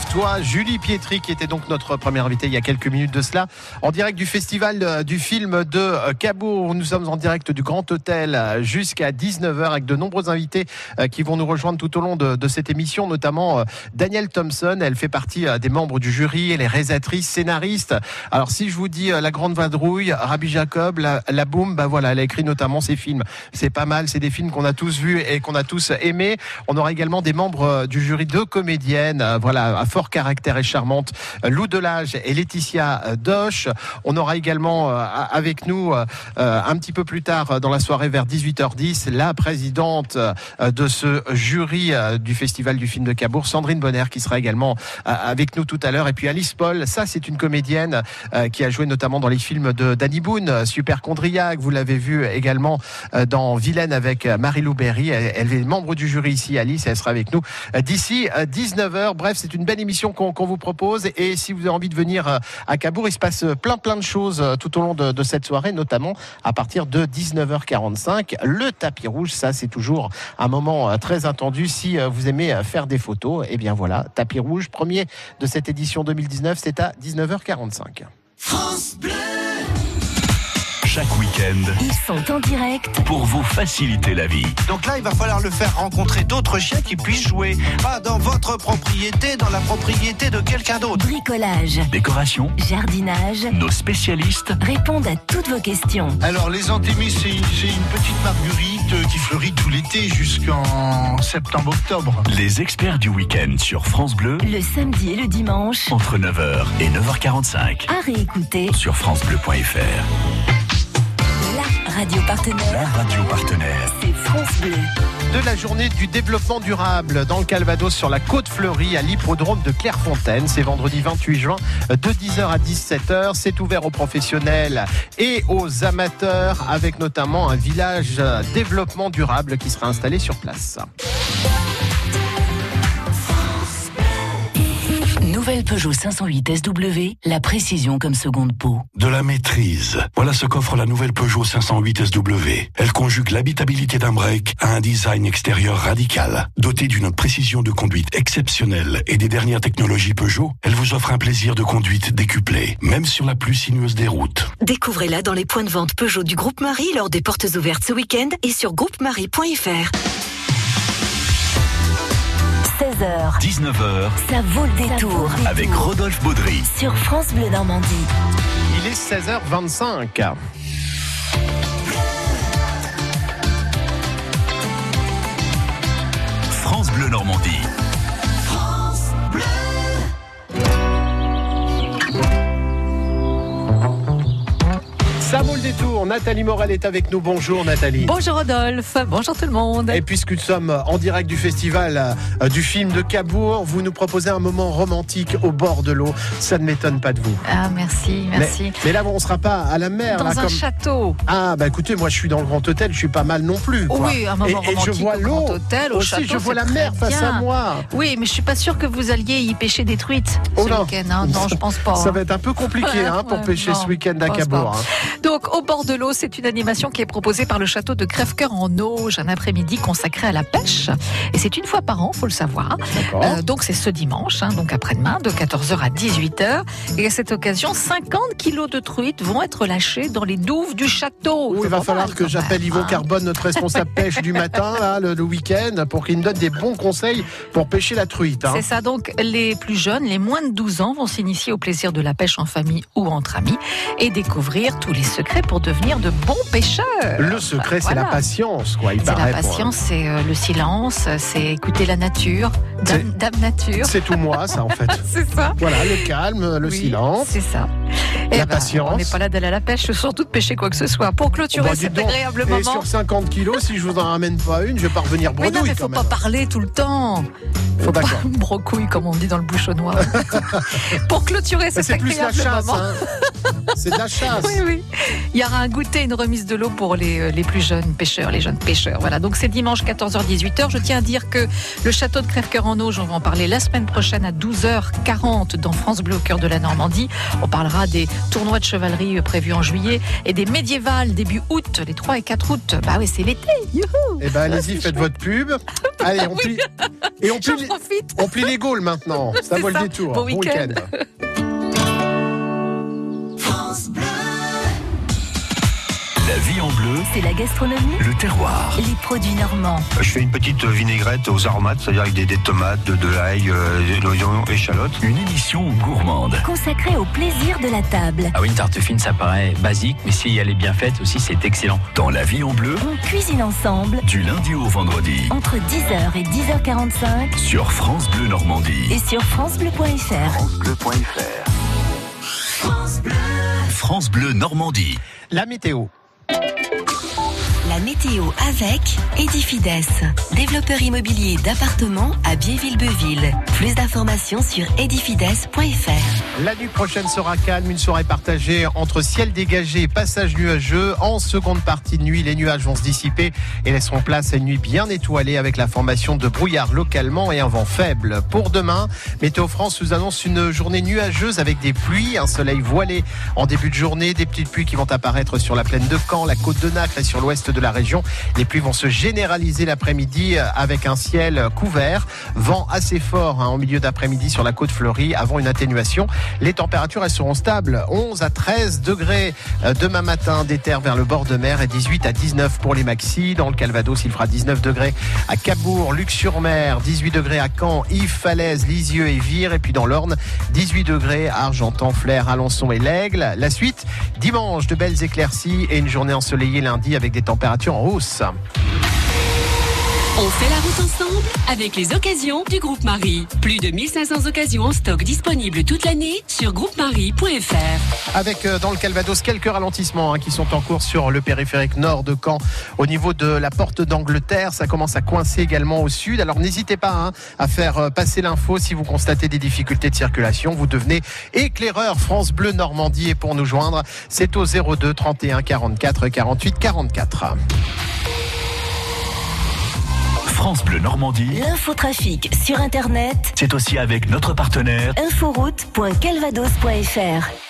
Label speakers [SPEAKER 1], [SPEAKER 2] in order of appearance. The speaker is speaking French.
[SPEAKER 1] Sports. Lève-toi. Julie Pietri, qui était donc notre première invitée il y a quelques minutes de cela, en direct du festival euh, du film de euh, Cabourg. Nous sommes en direct du Grand Hôtel euh, jusqu'à 19h avec de nombreux invités qui vont nous rejoindre tout au long de, cette émission, notamment Danielle Thompson. Elle fait partie des membres du jury, elle est réalisatrice, scénariste. Alors si je vous dis La Grande Vadrouille, Rabbi Jacob, La, la Boum, bah voilà, elle a écrit notamment ces films. C'est pas mal, c'est des films qu'on a tous vus et qu'on a tous aimés. On aura également des membres du jury de comédiennes voilà, à fort caractère et charmante, Lou Delage et Laetitia Doche. On aura également euh, avec nous euh, un petit peu plus tard dans la soirée vers 18h10 la présidente euh, de ce jury du Festival du film de Cabourg, Sandrine Bonner, qui sera également avec nous tout à l'heure. Et puis Alice Paul, ça c'est une comédienne qui a joué notamment dans les films de Danny Boone, Super Condriac, vous l'avez vu également dans Vilaine avec Marie-Lou Berry. Elle est membre du jury ici, Alice, elle sera avec nous d'ici 19h. Bref, c'est une belle émission qu'on vous propose. Et si vous avez envie de venir euh, à Cabourg, il se passe plein plein de choses euh, tout au long de, cette soirée, notamment à partir de 19h45. Le tapis rouge, ça c'est toujours un moment euh, très attendu. Si vous aimez faire des photos, et eh bien voilà, tapis rouge, premier de cette édition 2019, c'est à 19h45. France Bleu
[SPEAKER 2] chaque week-end.
[SPEAKER 3] Ils sont en direct
[SPEAKER 2] pour vous faciliter la vie.
[SPEAKER 4] Donc là, il va falloir le faire rencontrer d'autres chiens qui puissent jouer. Pas dans votre propriété, dans la propriété de quelqu'un d'autre.
[SPEAKER 3] Bricolage,
[SPEAKER 2] décoration,
[SPEAKER 3] jardinage.
[SPEAKER 2] Nos spécialistes
[SPEAKER 3] répondent à toutes vos questions.
[SPEAKER 5] Alors, les antémis, c'est une, petite marguerite qui fleurit tout l'été jusqu'en septembre-octobre.
[SPEAKER 2] Les experts du week-end sur France Bleu.
[SPEAKER 3] Le samedi et le dimanche.
[SPEAKER 2] Entre 9h et 9h45.
[SPEAKER 3] À réécouter
[SPEAKER 2] sur FranceBleu.fr
[SPEAKER 3] radio partenaire.
[SPEAKER 2] La radio partenaire.
[SPEAKER 3] C'est France Bleu.
[SPEAKER 1] De la journée du développement durable dans le Calvados sur la côte fleurie à l'hippodrome de Clairefontaine. C'est vendredi 28 juin de 10h à 17h. C'est ouvert aux professionnels et aux amateurs avec notamment un village développement durable qui sera installé sur place.
[SPEAKER 3] Nouvelle Peugeot 508 SW, la précision comme seconde peau.
[SPEAKER 6] De la maîtrise. Voilà ce qu'offre la nouvelle Peugeot 508 SW. Elle conjugue l'habitabilité d'un break à un design extérieur radical. Dotée d'une précision de conduite exceptionnelle et des dernières technologies Peugeot, elle vous offre un plaisir de conduite décuplé, même sur la plus sinueuse des routes.
[SPEAKER 3] Découvrez-la dans les points de vente Peugeot du groupe Marie lors des portes ouvertes ce week-end et sur groupemarie.fr. 16h.
[SPEAKER 2] 19h.
[SPEAKER 3] Ça vaut le détour.
[SPEAKER 2] Avec Rodolphe Baudry.
[SPEAKER 3] Sur France Bleu Normandie.
[SPEAKER 1] Il est 16h25.
[SPEAKER 2] France Bleu Normandie.
[SPEAKER 1] Ça vaut le détour. Nathalie Morel est avec nous. Bonjour Nathalie.
[SPEAKER 7] Bonjour Rodolphe. Bonjour tout le monde.
[SPEAKER 1] Et puisque nous sommes en direct du festival euh, du film de Cabourg, vous nous proposez un moment romantique au bord de l'eau. Ça ne m'étonne pas de vous.
[SPEAKER 7] Ah merci, merci.
[SPEAKER 1] Mais, là, on ne sera pas à la mer.
[SPEAKER 7] Dans un château.
[SPEAKER 1] Ah bah écoutez, moi je suis dans le Grand Hôtel, je suis pas mal non plus.
[SPEAKER 7] Oui, un moment
[SPEAKER 1] et,
[SPEAKER 7] romantique
[SPEAKER 1] et je vois l'eau.
[SPEAKER 7] Hôtel, au
[SPEAKER 1] aussi,
[SPEAKER 7] château,
[SPEAKER 1] je vois la mer face à moi.
[SPEAKER 7] Oui, mais je suis pas sûre que vous alliez y pêcher des truites oh ce week-end. Hein. Non, je pense pas.
[SPEAKER 1] Ça hein. va être un peu compliqué hein, pour pêcher ce week-end à Cabourg.
[SPEAKER 7] Donc au bord de c'est une animation qui est proposée par le château de Crèvecoeur en Auge, un après-midi consacré à la pêche. Et c'est une fois par an, faut le savoir. Euh, donc c'est ce dimanche, hein, donc après-demain, de 14h à 18h. Et à cette occasion, 50 kilos de truites vont être lâchés dans les douves du château.
[SPEAKER 1] il va falloir que j'appelle Yvon hein. Carbone, notre responsable pêche du matin, le, week-end, pour qu'il me donne des bons conseils pour pêcher la truite. Hein.
[SPEAKER 7] C'est ça, donc les plus jeunes, les moins de 12 ans, vont s'initier au plaisir de la pêche en famille ou entre amis et découvrir tous les secrets pour devenir de bons pêcheurs.
[SPEAKER 1] Le secret, c'est la patience, quoi.
[SPEAKER 7] C'est la patience, c'est euh, le silence, c'est écouter la nature, dame, nature.
[SPEAKER 1] C'est tout moi, ça, en fait.
[SPEAKER 7] c'est ça.
[SPEAKER 1] Voilà, le calme, le silence.
[SPEAKER 7] C'est ça.
[SPEAKER 1] La eh ben, patience.
[SPEAKER 7] On n'est pas là d'aller à la pêche, surtout de pêcher quoi que ce soit. Pour clôturer bah, cet agréable moment. Et
[SPEAKER 1] sur 50 kilos, si je vous en ramène pas une, je vais pas revenir bredouille.
[SPEAKER 7] Mais non, mais faut
[SPEAKER 1] pas
[SPEAKER 7] parler tout le temps. Faut pas brocouille, comme on dit dans le bouchonnois. Pour clôturer cet agréable moment. Hein.
[SPEAKER 1] C'est de la chasse.
[SPEAKER 7] Oui, oui. Il y aura un goûter, une remise de l'eau pour les, euh, les plus jeunes pêcheurs, les jeunes pêcheurs. Voilà, donc c'est dimanche 14h-18h. Je tiens à dire que le château de Crèvecoeur en Auge, on va en parler la semaine prochaine à 12h40 dans France Bleu au cœur de la Normandie. On parlera des tournois de chevalerie euh, prévus en juillet et des médiévales début août, les 3 et 4 août. Bah oui, c'est l'été.
[SPEAKER 1] Eh ben allez-y, faites votre pub. Allez, on plie. Et on plie,
[SPEAKER 7] profite.
[SPEAKER 1] on plie les Gaules maintenant. Ça vaut le détour.
[SPEAKER 7] Bon week-end.
[SPEAKER 2] La
[SPEAKER 3] C'est la gastronomie,
[SPEAKER 2] le terroir.
[SPEAKER 3] les produits normands.
[SPEAKER 4] Je fais une petite vinaigrette aux aromates, c'est-à-dire avec des, des tomates, de, de l'ail, euh, de l'oignon, échalote.
[SPEAKER 2] Une émission gourmande.
[SPEAKER 3] Consacré au plaisir de la table.
[SPEAKER 8] Ah oui, une tarte fine, ça paraît basique, mais si elle est bien faite aussi, c'est excellent.
[SPEAKER 2] Dans La vie en bleu,
[SPEAKER 3] On cuisine ensemble
[SPEAKER 2] du lundi au vendredi.
[SPEAKER 3] entre 10h et 10h45
[SPEAKER 2] Sur France Bleu Normandie.
[SPEAKER 3] et sur francebleu.fr.
[SPEAKER 2] France Bleu Normandie.
[SPEAKER 1] La météo.
[SPEAKER 3] Météo avec Edifides, développeur immobilier d'appartements à Biéville-Beuville. Plus d'informations sur edifides.fr.
[SPEAKER 1] La nuit prochaine sera calme, une soirée partagée entre ciel dégagé et passage nuageux. En seconde partie de nuit, les nuages vont se dissiper et laisseront place à une nuit bien étoilée avec la formation de brouillard localement et un vent faible. Pour demain, Météo France nous annonce une journée nuageuse avec des pluies, un soleil voilé en début de journée, des petites pluies qui vont apparaître sur la plaine de Caen, la côte de Nacre et sur l'ouest de la région. Les pluies vont se généraliser l'après-midi avec un ciel couvert, vent assez fort hein, en milieu d'après-midi sur la côte fleurie avant une atténuation. Les températures elles seront stables, 11 à 13 degrés euh, demain matin des terres vers le bord de mer et 18 à 19 pour les maxis. Dans le Calvados, il fera 19 degrés à Cabourg, Luc-sur-Mer, 18 degrés à Caen, Yves, Falaise, Lisieux et Vire. Et puis dans l'Orne, 18 degrés à Argentan, Flers, Alençon et l'Aigle. La suite, dimanche, de belles éclaircies et une journée ensoleillée lundi avec des températures en hausse.
[SPEAKER 9] On fait la route ensemble avec les occasions du groupe Marie. Plus de 1500 occasions en stock disponibles toute l'année sur groupemarie.fr.
[SPEAKER 1] Avec euh, dans le Calvados quelques ralentissements hein, qui sont en cours sur le périphérique nord de Caen. Au niveau de la porte d'Angleterre, ça commence à coincer également au sud. Alors n'hésitez pas hein, à faire euh, passer l'info si vous constatez des difficultés de circulation. Vous devenez éclaireur France Bleu Normandie et pour nous joindre, c'est au 02 31 44 48 44.
[SPEAKER 2] France Bleu Normandie,
[SPEAKER 3] L'infotrafic sur Internet,
[SPEAKER 2] c'est aussi avec notre partenaire.
[SPEAKER 3] Inforoute.calvados.fr.